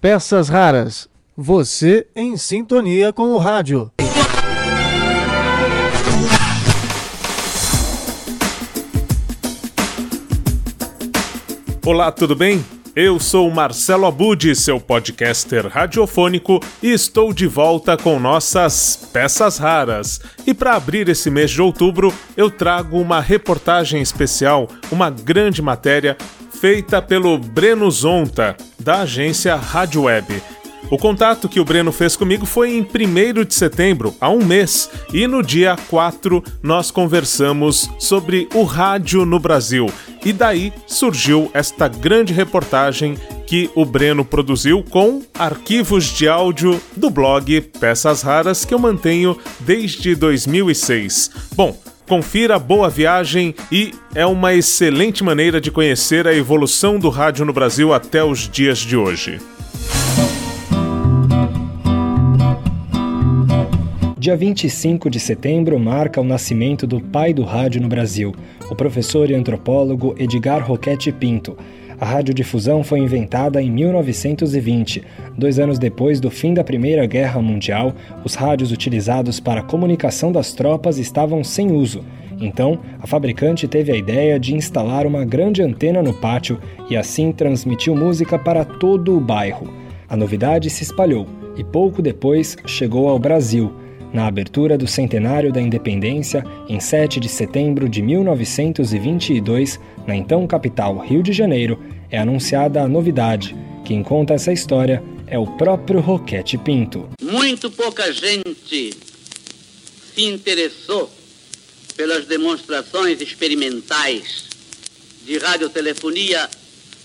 Peças raras. Você em sintonia com o rádio. Olá, tudo bem? Eu sou Marcelo Abud, seu podcaster radiofônico, e estou de volta com nossas peças raras. E para abrir esse mês de outubro, eu trago uma reportagem especial, uma grande matéria feita pelo Breno Zonta, da agência Rádio Web. O contato que o Breno fez comigo foi em 1 de setembro, há um mês, e no dia 4 nós conversamos sobre o rádio no Brasil. E daí surgiu esta grande reportagem que o Breno produziu com arquivos de áudio do blog Peças Raras que eu mantenho desde 2006. Bom, Confira Boa Viagem e é uma excelente maneira de conhecer a evolução do rádio no Brasil até os dias de hoje. Dia 25 de setembro marca o nascimento do pai do rádio no Brasil, o professor e antropólogo Edgar Roquette Pinto. A radiodifusão foi inventada em 1920. Dois anos depois do fim da Primeira Guerra Mundial, os rádios utilizados para a comunicação das tropas estavam sem uso. Então, a fabricante teve a ideia de instalar uma grande antena no pátio e assim transmitiu música para todo o bairro. A novidade se espalhou e pouco depois chegou ao Brasil. Na abertura do centenário da independência, em 7 de setembro de 1922, na então capital Rio de Janeiro, é anunciada a novidade. Quem conta essa história é o próprio Roquete Pinto. Muito pouca gente se interessou pelas demonstrações experimentais de radiotelefonia.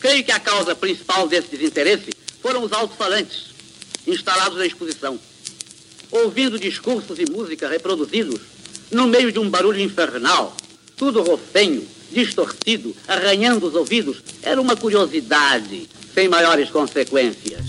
Creio que a causa principal desse desinteresse foram os alto-falantes instalados na exposição ouvindo discursos e música reproduzidos no meio de um barulho infernal, tudo rofenho, distorcido, arranhando os ouvidos, era uma curiosidade sem maiores consequências.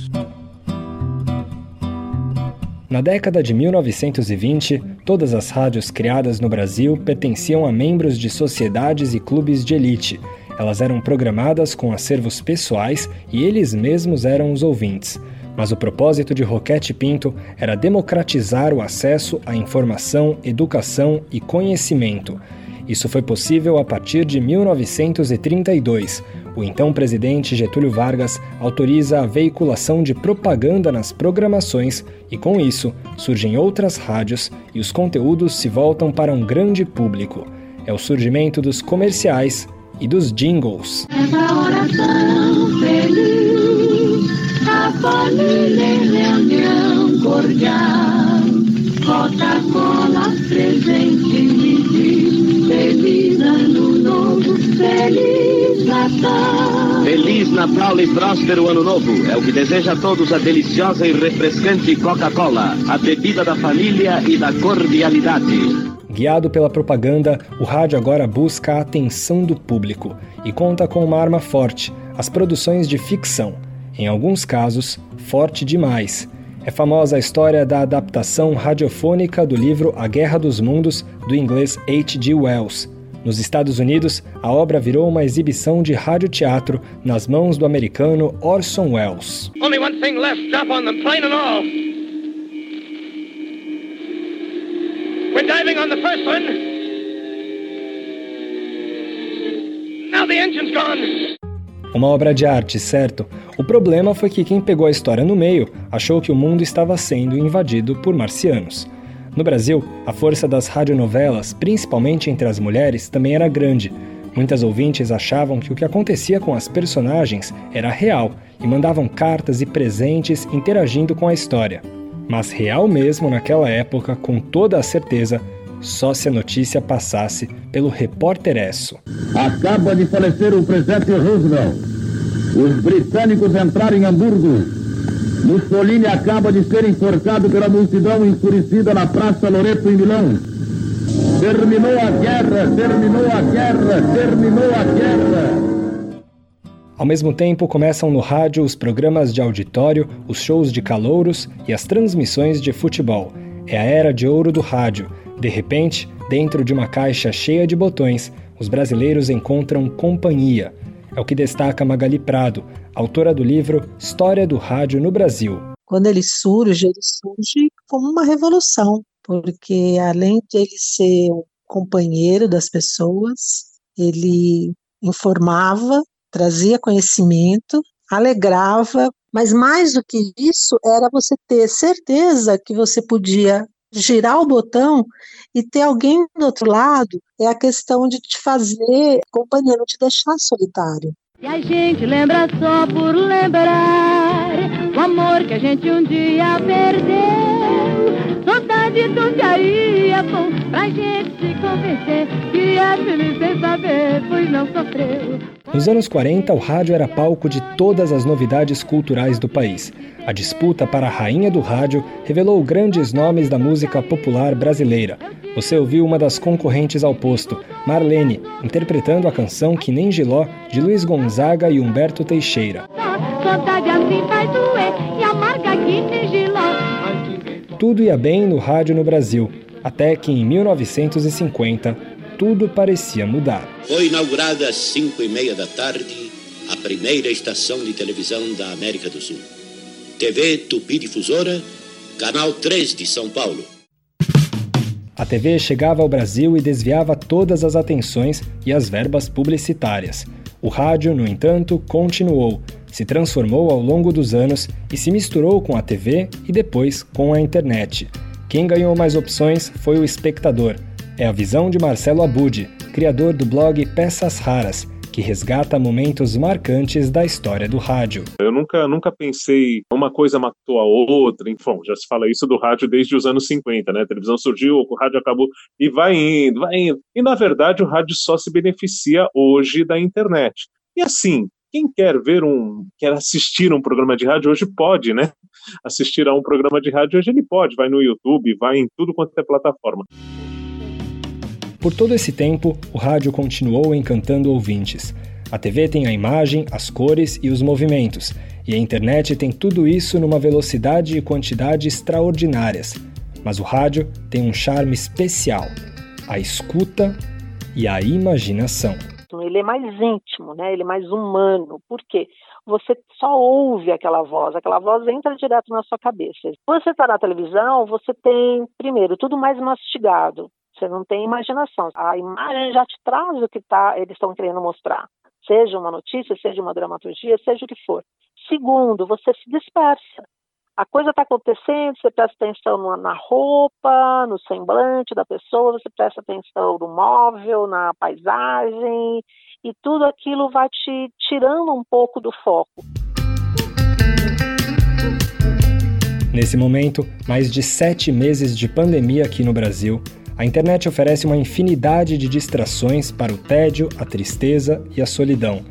Na década de 1920, todas as rádios criadas no Brasil pertenciam a membros de sociedades e clubes de elite. Elas eram programadas com acervos pessoais e eles mesmos eram os ouvintes mas o propósito de Roquete Pinto era democratizar o acesso à informação, educação e conhecimento. Isso foi possível a partir de 1932. O então presidente Getúlio Vargas autoriza a veiculação de propaganda nas programações e, com isso, surgem outras rádios e os conteúdos se voltam para um grande público. É o surgimento dos comerciais e dos jingles. Família reunião cordial. Coca-Cola presente me Feliz Ano Novo, Feliz Natal. Feliz Natal e próspero Ano Novo. É o que deseja a todos a deliciosa e refrescante Coca-Cola, a bebida da família e da cordialidade. Guiado pela propaganda, o rádio agora busca a atenção do público e conta com uma arma forte: as produções de ficção em alguns casos, forte demais. É famosa a história da adaptação radiofônica do livro A Guerra dos Mundos, do inglês H.G. Wells. Nos Estados Unidos, a obra virou uma exibição de radioteatro nas mãos do americano Orson Welles. Only one thing left, drop on them, plane and all. We're diving on the first one. Now the engine's gone. Uma obra de arte, certo? O problema foi que quem pegou a história no meio achou que o mundo estava sendo invadido por marcianos. No Brasil, a força das radionovelas, principalmente entre as mulheres, também era grande. Muitas ouvintes achavam que o que acontecia com as personagens era real e mandavam cartas e presentes interagindo com a história. Mas real mesmo naquela época, com toda a certeza, só se a notícia passasse pelo repórter Esso. Acaba de falecer o presidente Roosevelt. Os britânicos entraram em Hamburgo. Mussolini acaba de ser enforcado pela multidão enfurecida na Praça Loreto, em Milão. Terminou a guerra, terminou a guerra, terminou a guerra. Ao mesmo tempo, começam no rádio os programas de auditório, os shows de calouros e as transmissões de futebol. É a era de ouro do rádio, de repente, dentro de uma caixa cheia de botões, os brasileiros encontram companhia. É o que destaca Magali Prado, autora do livro História do Rádio no Brasil. Quando ele surge, ele surge como uma revolução, porque além de ele ser um companheiro das pessoas, ele informava, trazia conhecimento, alegrava, mas mais do que isso era você ter certeza que você podia girar o botão e ter alguém do outro lado é a questão de te fazer companhia, não te deixar solitário. E a gente lembra só por lembrar o amor que a gente um dia perdeu. Aí é bom pra gente se convencer que é feliz sem saber, pois não sofreu. Nos anos 40, o rádio era palco de todas as novidades culturais do país. A disputa para a rainha do rádio revelou grandes nomes da música popular brasileira. Você ouviu uma das concorrentes ao posto, Marlene, interpretando a canção Que Nem Giló, de Luiz Gonzaga e Humberto Teixeira. Tudo ia bem no rádio no Brasil, até que em 1950 tudo parecia mudar. Foi inaugurada às 5 e meia da tarde a primeira estação de televisão da América do Sul. TV Tupi Difusora, canal 3 de São Paulo. A TV chegava ao Brasil e desviava todas as atenções e as verbas publicitárias. O rádio, no entanto, continuou, se transformou ao longo dos anos e se misturou com a TV e depois com a internet. Quem ganhou mais opções foi o espectador é a visão de Marcelo Abud, criador do blog Peças Raras, que resgata momentos marcantes da história do rádio. Eu nunca, nunca pensei uma coisa matou a outra, enfim, já se fala isso do rádio desde os anos 50, né? A televisão surgiu, o rádio acabou e vai indo, vai indo. E na verdade o rádio só se beneficia hoje da internet. E assim, quem quer ver um, quer assistir um programa de rádio hoje pode, né? Assistir a um programa de rádio hoje ele pode, vai no YouTube, vai em tudo quanto é plataforma. Por todo esse tempo, o rádio continuou encantando ouvintes. A TV tem a imagem, as cores e os movimentos, e a internet tem tudo isso numa velocidade e quantidade extraordinárias. Mas o rádio tem um charme especial: a escuta e a imaginação. Ele é mais íntimo, né? ele é mais humano. Por quê? Você só ouve aquela voz, aquela voz entra direto na sua cabeça. Quando você está na televisão, você tem, primeiro, tudo mais mastigado. Você não tem imaginação. A imagem já te traz o que tá, eles estão querendo mostrar. Seja uma notícia, seja uma dramaturgia, seja o que for. Segundo, você se dispersa. Coisa está acontecendo, você presta atenção na roupa, no semblante da pessoa, você presta atenção no móvel, na paisagem, e tudo aquilo vai te tirando um pouco do foco. Nesse momento, mais de sete meses de pandemia aqui no Brasil, a internet oferece uma infinidade de distrações para o tédio, a tristeza e a solidão.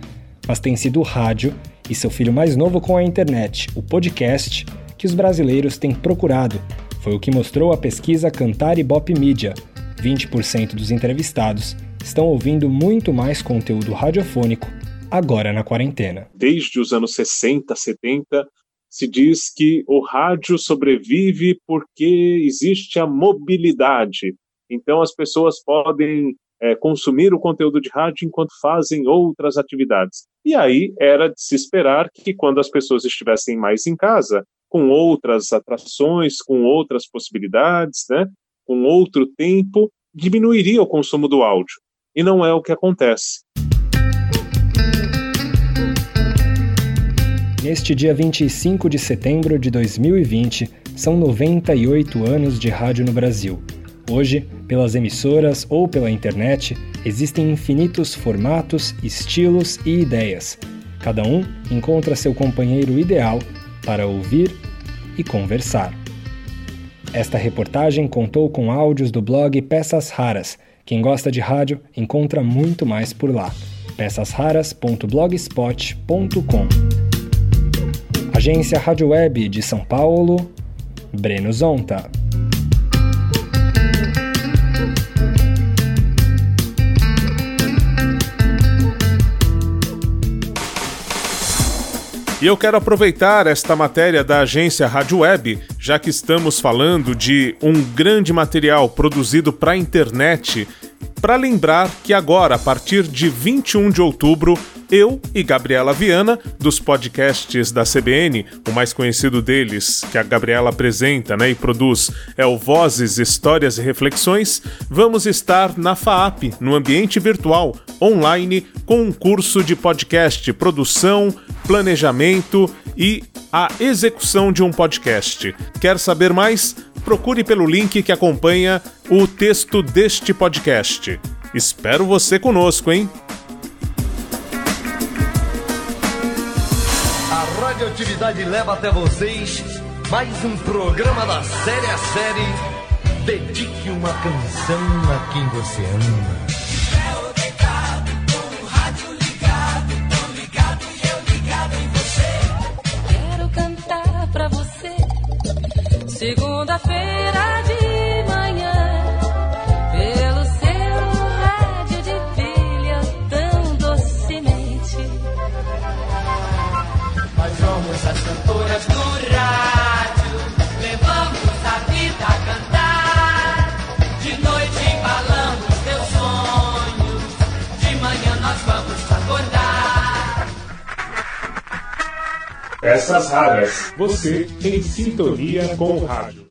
Mas tem sido o rádio e seu filho mais novo com a internet, o podcast, que os brasileiros têm procurado. Foi o que mostrou a pesquisa Cantar Ibope Mídia. 20% dos entrevistados estão ouvindo muito mais conteúdo radiofônico agora na quarentena. Desde os anos 60, 70, se diz que o rádio sobrevive porque existe a mobilidade. Então, as pessoas podem é, consumir o conteúdo de rádio enquanto fazem outras atividades. E aí era de se esperar que, quando as pessoas estivessem mais em casa, com outras atrações, com outras possibilidades, né, com outro tempo, diminuiria o consumo do áudio. E não é o que acontece. Neste dia 25 de setembro de 2020, são 98 anos de rádio no Brasil. Hoje, pelas emissoras ou pela internet, existem infinitos formatos, estilos e ideias. Cada um encontra seu companheiro ideal para ouvir e conversar. Esta reportagem contou com áudios do blog Peças Raras. Quem gosta de rádio encontra muito mais por lá. peçasraras.blogspot.com Agência Rádio Web de São Paulo, Breno Zonta. E eu quero aproveitar esta matéria da agência Rádio Web, já que estamos falando de um grande material produzido para a internet para lembrar que agora, a partir de 21 de outubro, eu e Gabriela Viana, dos podcasts da CBN, o mais conhecido deles, que a Gabriela apresenta né, e produz, é o Vozes, Histórias e Reflexões, vamos estar na FAAP, no ambiente virtual, online, com um curso de podcast, produção, planejamento e a execução de um podcast. Quer saber mais? Procure pelo link que acompanha o texto deste podcast. Espero você conosco, hein? A radioatividade leva até vocês mais um programa da série a série. Dedique uma canção a quem você ama. Segunda-feira Nós somos as cantoras do rádio, levamos a vida a cantar. De noite embalamos teus sonhos, de manhã nós vamos acordar. Peças raras. Você em sintonia com o rádio.